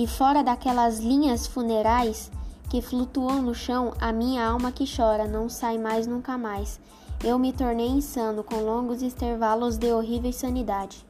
E fora daquelas linhas funerais que flutuam no chão, a minha alma que chora não sai mais nunca mais. Eu me tornei insano com longos intervalos de horrível sanidade.